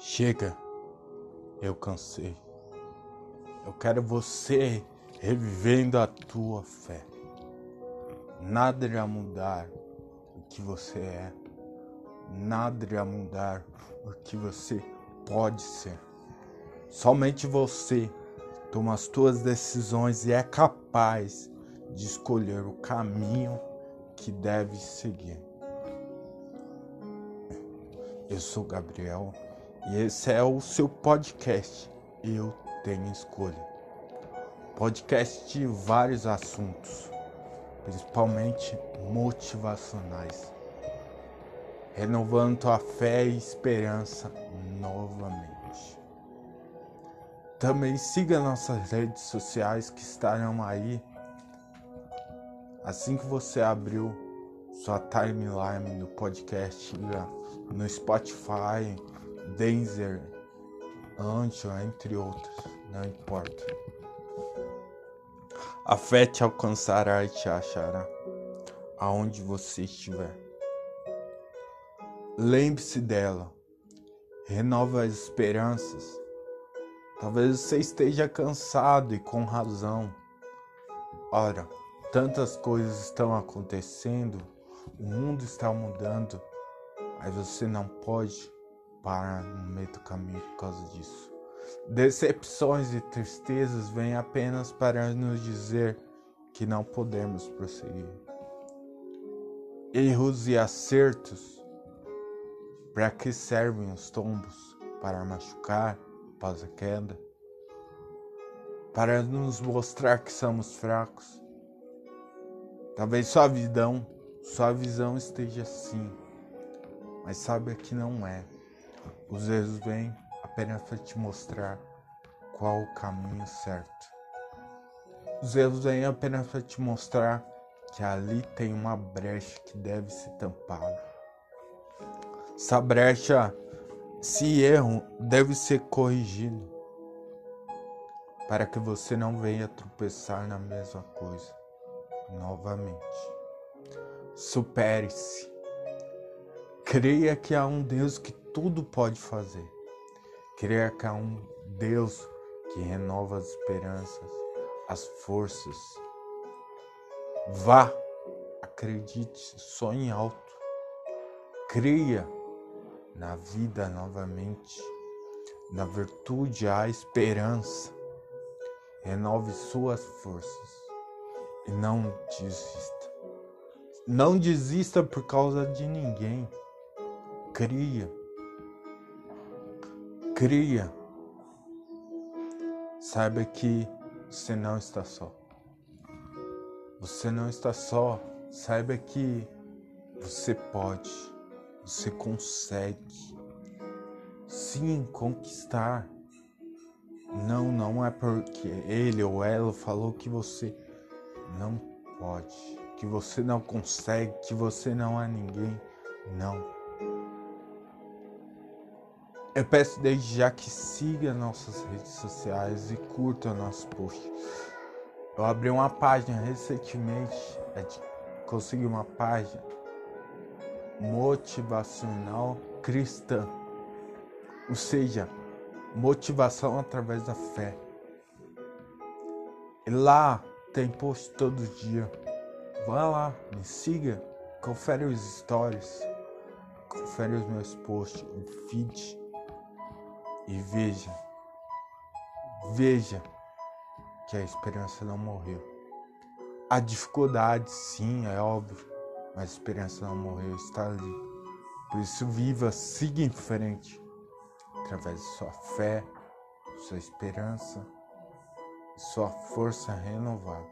Chega, eu cansei. Eu quero você revivendo a tua fé. Nada irá mudar o que você é. Nada irá mudar o que você pode ser. Somente você toma as tuas decisões e é capaz de escolher o caminho que deve seguir. Eu sou Gabriel e esse é o seu podcast. Eu tenho escolha. Podcast de vários assuntos, principalmente motivacionais, renovando tua fé e esperança novamente. Também siga nossas redes sociais que estarão aí assim que você abriu sua timeline do podcast no Spotify, Denzer, Anchor, entre outros, não importa. A fé te alcançará e te achará aonde você estiver. Lembre-se dela, renova as esperanças. Talvez você esteja cansado e com razão. Ora, tantas coisas estão acontecendo, o mundo está mudando, mas você não pode parar no meio do caminho por causa disso. Decepções e tristezas vêm apenas para nos dizer que não podemos prosseguir. Erros e acertos, para que servem os tombos? Para machucar após a queda? Para nos mostrar que somos fracos? Talvez sua visão, sua visão esteja assim, mas saiba que não é. Os erros vêm apenas para te mostrar qual o caminho certo. Os erros vêm apenas para te mostrar que ali tem uma brecha que deve ser tampada. Essa brecha, esse erro, deve ser corrigido para que você não venha tropeçar na mesma coisa novamente. Supere-se. Creia que há um Deus que tudo pode fazer. Creia que há um Deus que renova as esperanças, as forças. Vá, acredite, sonhe alto. Creia na vida novamente, na virtude há esperança. Renove suas forças e não desista. Não desista por causa de ninguém. Cria. Cria. Saiba que você não está só. Você não está só. Saiba que você pode. Você consegue. Sim, conquistar. Não, não é porque ele ou ela falou que você não pode, que você não consegue, que você não é ninguém. Não. Eu peço desde já que siga nossas redes sociais e curta nosso post. Eu abri uma página recentemente, é consegui uma página motivacional cristã. Ou seja, motivação através da fé. E lá tem post todo dia. Vá lá, me siga, confere os stories, confere os meus posts, o feed e veja, veja que a esperança não morreu. A dificuldade, sim, é óbvio, mas a esperança não morreu, está ali. Por isso, viva, siga em frente, através de sua fé, sua esperança sua força renovada.